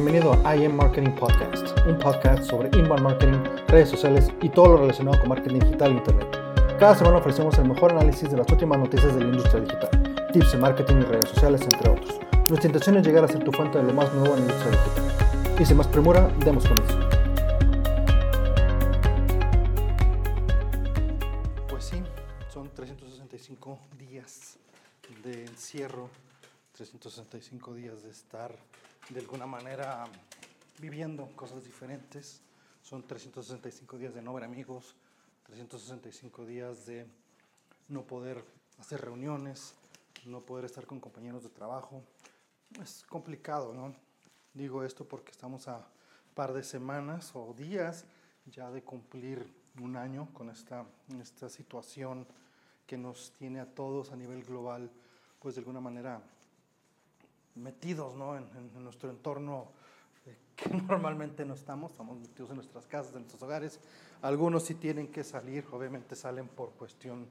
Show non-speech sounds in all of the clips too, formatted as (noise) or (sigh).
bienvenido a IM Marketing Podcast, un podcast sobre inbound marketing, redes sociales y todo lo relacionado con marketing digital e internet. Cada semana ofrecemos el mejor análisis de las últimas noticias de la industria digital, tips de marketing y redes sociales, entre otros. Nuestra intención es llegar a ser tu fuente de lo más nuevo en la industria digital. Y sin más premura, demos comienzo. Pues sí, son 365 días de encierro, 365 días de estar de alguna manera viviendo cosas diferentes. Son 365 días de no ver amigos, 365 días de no poder hacer reuniones, no poder estar con compañeros de trabajo. Es complicado, ¿no? Digo esto porque estamos a par de semanas o días ya de cumplir un año con esta, esta situación que nos tiene a todos a nivel global, pues de alguna manera metidos ¿no? en, en, nuestro entorno eh, (laughs) que normalmente no estamos, estamos metidos en nuestras casas, en nuestros hogares. Algunos sí tienen que salir, obviamente salen por cuestión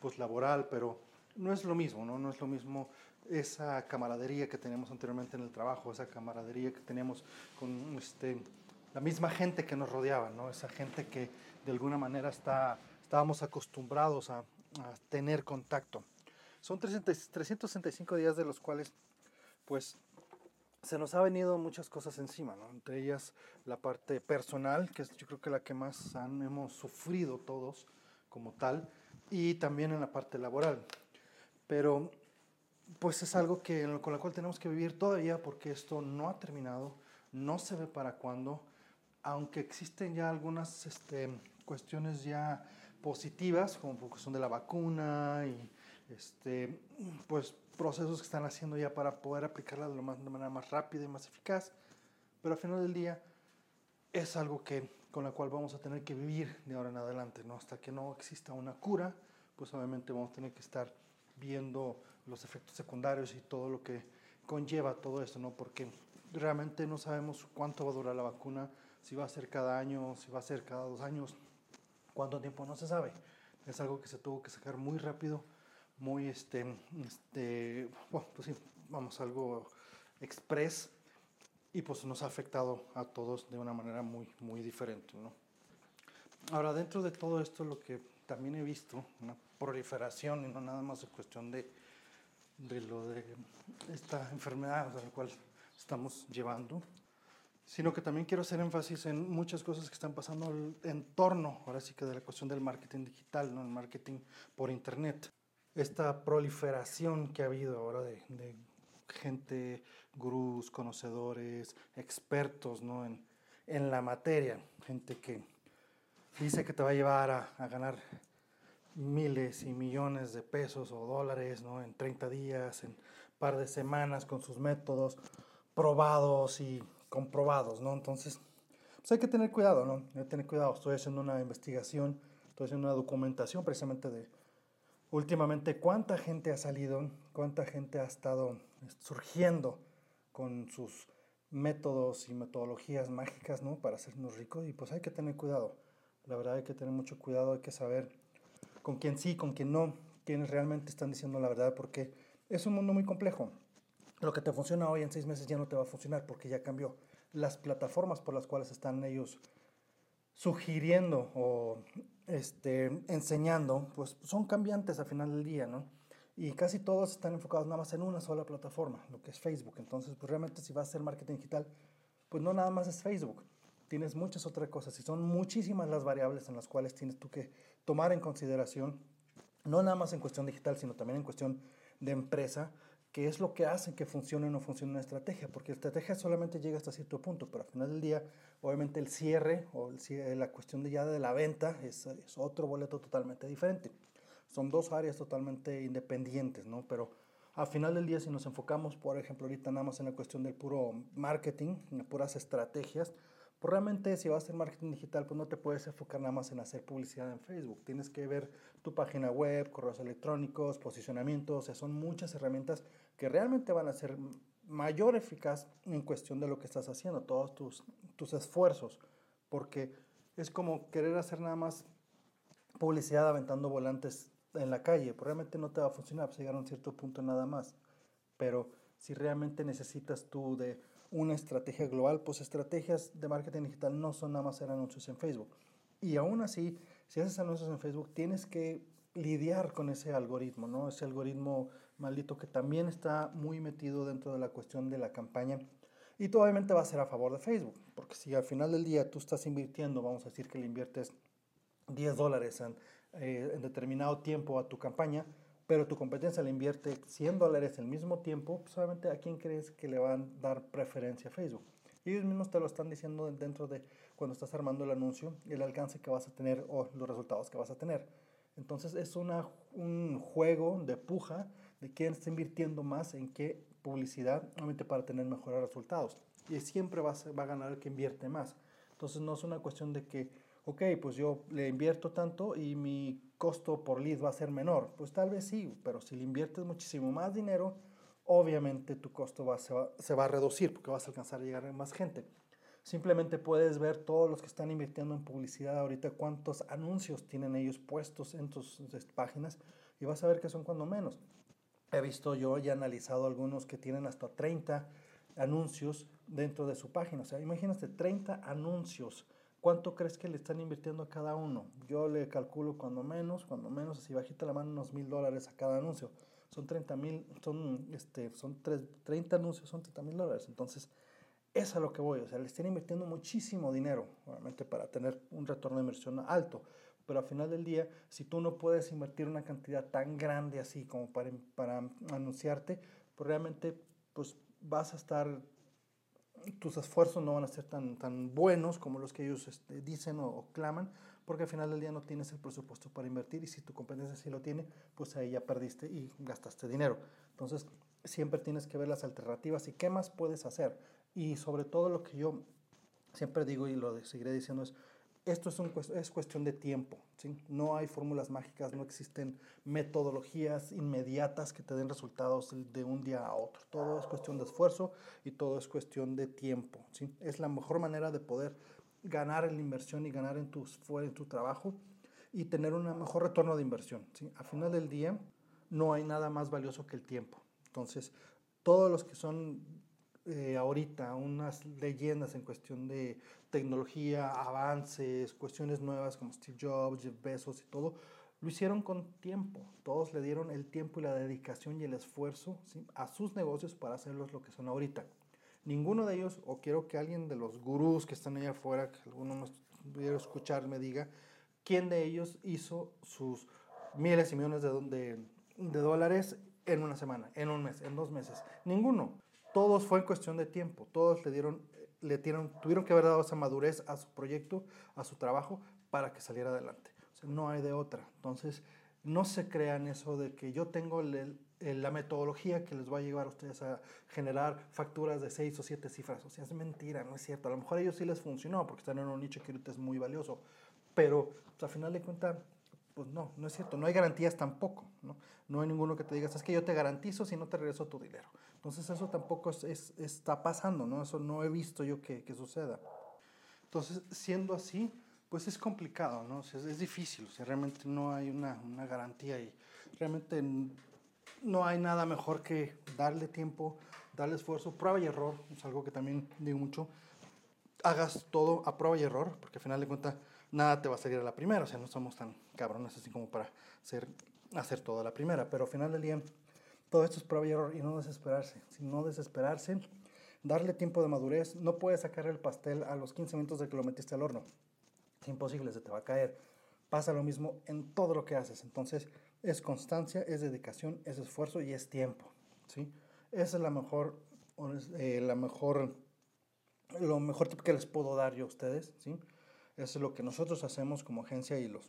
pues, laboral, pero no es lo mismo, ¿no? no es lo mismo esa camaradería que teníamos anteriormente en el trabajo, esa camaradería que teníamos con este, la misma gente que nos rodeaba, ¿no? esa gente que de alguna manera está, estábamos acostumbrados a, a tener contacto. Son 365 días de los cuales pues se nos ha venido muchas cosas encima, ¿no? entre ellas la parte personal, que es yo creo que la que más han, hemos sufrido todos como tal, y también en la parte laboral. Pero pues es algo que, con la cual tenemos que vivir todavía porque esto no ha terminado, no se ve para cuándo, aunque existen ya algunas este, cuestiones ya positivas, como cuestión de la vacuna y este, pues procesos que están haciendo ya para poder aplicarla de, más, de manera más rápida y más eficaz, pero al final del día es algo que, con la cual vamos a tener que vivir de ahora en adelante, ¿no? Hasta que no exista una cura, pues obviamente vamos a tener que estar viendo los efectos secundarios y todo lo que conlleva todo esto, ¿no? Porque realmente no sabemos cuánto va a durar la vacuna, si va a ser cada año, si va a ser cada dos años, cuánto tiempo no se sabe. Es algo que se tuvo que sacar muy rápido muy, este, este, bueno, pues sí, vamos, algo express y pues nos ha afectado a todos de una manera muy, muy diferente, ¿no? Ahora, dentro de todo esto, lo que también he visto, una proliferación, y no nada más en cuestión de, de lo de esta enfermedad a la cual estamos llevando, sino que también quiero hacer énfasis en muchas cosas que están pasando en torno, ahora sí que de la cuestión del marketing digital, ¿no? el marketing por internet esta proliferación que ha habido ahora de, gente, gurús, conocedores, expertos ¿no? en, en, la materia, gente que dice que te va a llevar a, ganar miles y millones de pesos o dólares ¿no? en 30 días, en par de semanas con sus métodos probados y comprobados, ¿no? Entonces, pues hay que tener cuidado, ¿no? Hay que tener cuidado. Estoy haciendo una investigación, estoy haciendo una documentación precisamente de, últimamente cuánta gente ha salido, cuánta gente ha estado surgiendo con sus métodos y metodologías mágicas, ¿no? Para hacernos ricos y pues hay que tener cuidado. La verdad hay que tener mucho cuidado, hay que saber con quién sí, con quién no, quiénes realmente están diciendo la verdad, porque es un mundo muy complejo. Lo que te funciona hoy en seis meses ya no te va a funcionar porque ya cambió. Las plataformas por las cuales están ellos sugiriendo o este, enseñando, pues son cambiantes al final del día, ¿no? Y casi todos están enfocados nada más en una sola plataforma, lo que es Facebook. Entonces, pues realmente si vas a hacer marketing digital, pues no nada más es Facebook. Tienes muchas otras cosas y son muchísimas las variables en las cuales tienes tú que tomar en consideración, no nada más en cuestión digital, sino también en cuestión de empresa, qué es lo que hace que funcione o no funcione una estrategia, porque la estrategia solamente llega hasta cierto punto, pero al final del día, obviamente el cierre o el la cuestión de ya de la venta es, es, otro boleto totalmente diferente. Son dos áreas totalmente independientes, ¿no? Pero al final del día, si nos enfocamos, por ejemplo, ahorita nada más en la cuestión del puro marketing, en puras estrategias, pues realmente si vas a hacer marketing digital, pues no te puedes enfocar nada más en hacer publicidad en Facebook. Tienes que ver tu página web, correos electrónicos, posicionamiento, o sea, son muchas herramientas que realmente van a ser mayor eficaz en cuestión de lo que estás haciendo, todos tus, tus esfuerzos, porque es como querer hacer nada más publicidad aventando volantes en la calle, pues realmente no te va a funcionar, pues llegar a un cierto punto nada más, pero Si realmente necesitas tú de una estrategia global, pues estrategias de marketing digital no son nada más hacer anuncios en Facebook. Y aún así, si haces anuncios en Facebook, tienes que lidiar con ese algoritmo, ¿no? Ese algoritmo maldito que también está muy metido dentro de la cuestión de la campaña. Y tú obviamente va a ser a favor de Facebook, porque si al final del día tú estás invirtiendo, vamos a decir que le inviertes 10 dólares eh, en determinado tiempo a tu campaña, pero tu competencia le invierte 100 dólares el mismo tiempo, pues obviamente a quién crees que le van a dar preferencia a Facebook. Y ellos mismos te lo están diciendo dentro de cuando estás armando el anuncio, el alcance que vas a tener o los resultados que vas a tener. Entonces es una, un juego de puja de quién está invirtiendo más en qué publicidad, obviamente para tener mejores resultados. Y siempre va a, va a ganar el que invierte más. Entonces no es una cuestión de que, ok, pues yo le invierto tanto y mi costo por lead va a ser menor. Pues tal vez sí, pero si le inviertes muchísimo más dinero, obviamente tu costo va, se, va, a reducir porque vas a alcanzar a llegar a más gente. Simplemente puedes ver todos los que están invirtiendo en publicidad ahorita, cuántos anuncios tienen ellos puestos en tus páginas y vas a ver que son cuando menos. He visto yo y he analizado algunos que tienen hasta 30 anuncios dentro de su página. O sea, imagínate 30 anuncios. ¿Cuánto crees que le están invirtiendo a cada uno? Yo le calculo cuando menos, cuando menos, así bajita la mano, unos mil dólares a cada anuncio. Son 30 mil, son, este, son 30 anuncios, son 30 mil dólares. Entonces, es a lo que voy. O sea, le están invirtiendo muchísimo dinero, obviamente, para tener un retorno de inversión alto. Pero al final del día, si tú no puedes invertir una cantidad tan grande así como para, para anunciarte, pues realmente pues vas a estar, tus esfuerzos no van a ser tan, tan buenos como los que ellos este, dicen o, claman, porque al final del día no tienes el presupuesto para invertir y si tu competencia sí lo tiene, pues ahí ya perdiste y gastaste dinero. Entonces, siempre tienes que ver las alternativas y qué más puedes hacer. Y sobre todo lo que yo siempre digo y lo seguiré diciendo es, esto es, un, es cuestión de tiempo, ¿sí? No hay fórmulas mágicas, no existen metodologías inmediatas que te den resultados de un día a otro. Todo es cuestión de esfuerzo y todo es cuestión de tiempo, ¿sí? Es la mejor manera de poder ganar en la inversión y ganar en tu, en tu trabajo y tener un mejor retorno de inversión, ¿sí? Al final del día no hay nada más valioso que el tiempo. Entonces, todos los que son eh, ahorita unas leyendas en cuestión de tecnología, avances, cuestiones nuevas como Steve Jobs, Jeff Bezos y todo, lo hicieron con tiempo. Todos le dieron el tiempo y la dedicación y el esfuerzo a sus negocios para hacerlos lo que son ahorita. Ninguno de ellos, o quiero que alguien de los gurús que están allá afuera, que alguno nos pudiera escuchar, me diga, quién de ellos hizo sus miles y millones de, de, de dólares en una semana, en un mes, en dos meses. Ninguno todos fue en cuestión de tiempo, todos le dieron, le tuvieron que haber dado esa madurez a su proyecto, a su trabajo, para que saliera adelante. No hay de otra. Entonces, no se crean eso de que yo tengo la metodología que les va a llevar a ustedes a generar facturas de seis o siete cifras. O sea, es mentira, no es cierto. A lo mejor a ellos sí les funcionó porque están en un nicho que ahorita es muy valioso. Pero, pues, a final de cuentas, pues no, no es cierto. No hay garantías tampoco. ¿no? no hay ninguno que te diga, es que yo te garantizo si no te regreso tu dinero. Entonces eso tampoco es, está pasando, ¿no? Eso no he visto yo que, que, suceda. Entonces, siendo así, pues es complicado, ¿no? Sea, es, difícil, o sea, realmente no hay una, una garantía y realmente no hay nada mejor que darle tiempo, darle esfuerzo, prueba y error, es algo que también digo mucho, hagas todo a prueba y error, porque al final de cuentas nada te va a salir a la primera, o sea, no somos tan cabrones así como para hacer, hacer todo a la primera, pero al final del día todo esto es prueba y error y no desesperarse. Si no desesperarse, darle tiempo de madurez. No puedes sacar el pastel a los 15 minutos de que lo metiste al horno. Es imposible, se te va a caer. Pasa lo mismo en todo lo que haces. Entonces, es constancia, es dedicación, es esfuerzo y es tiempo. ¿sí? Esa es la mejor, eh, la mejor, lo mejor que les puedo dar yo a ustedes. ¿sí? Es lo que nosotros hacemos como agencia y los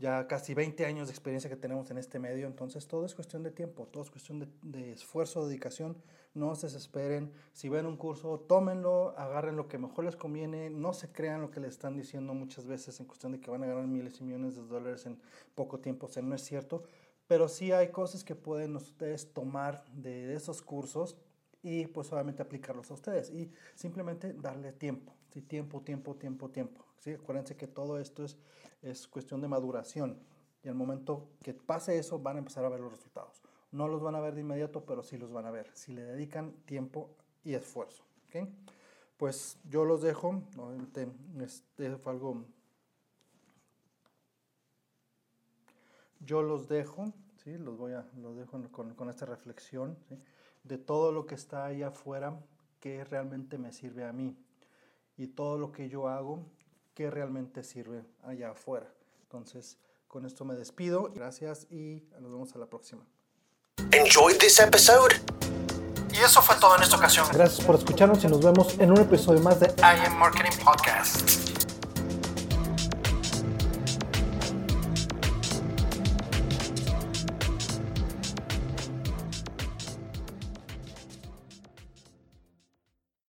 ya casi 20 años de experiencia que tenemos en este medio, entonces todo es cuestión de tiempo, todo es cuestión de, de, esfuerzo, dedicación, no se desesperen, si ven un curso, tómenlo, agarren lo que mejor les conviene, no se crean lo que les están diciendo muchas veces en cuestión de que van a ganar miles y millones de dólares en poco tiempo, o no es cierto, pero sí hay cosas que pueden ustedes tomar de esos cursos y pues obviamente aplicarlos a ustedes y simplemente darle tiempo, ¿sí? tiempo, tiempo, tiempo, tiempo. ¿sí? Acuérdense que todo esto es es cuestión de maduración. Y al momento que pase eso, van a empezar a ver los resultados. No los van a ver de inmediato, pero sí los van a ver, si le dedican tiempo y esfuerzo. ¿ok? Pues yo los dejo, obviamente este fue algo... Yo los dejo, ¿sí? los, voy a, los dejo con, con esta reflexión. De todo lo que está allá afuera que realmente me sirve a mí y todo lo que yo hago que realmente sirve allá afuera. Entonces, con esto me despido. Gracias y nos vemos a la próxima. Enjoyed this episode? Y eso fue todo en esta ocasión. Gracias por escucharnos y nos vemos en un episodio más de I Am Marketing Podcast.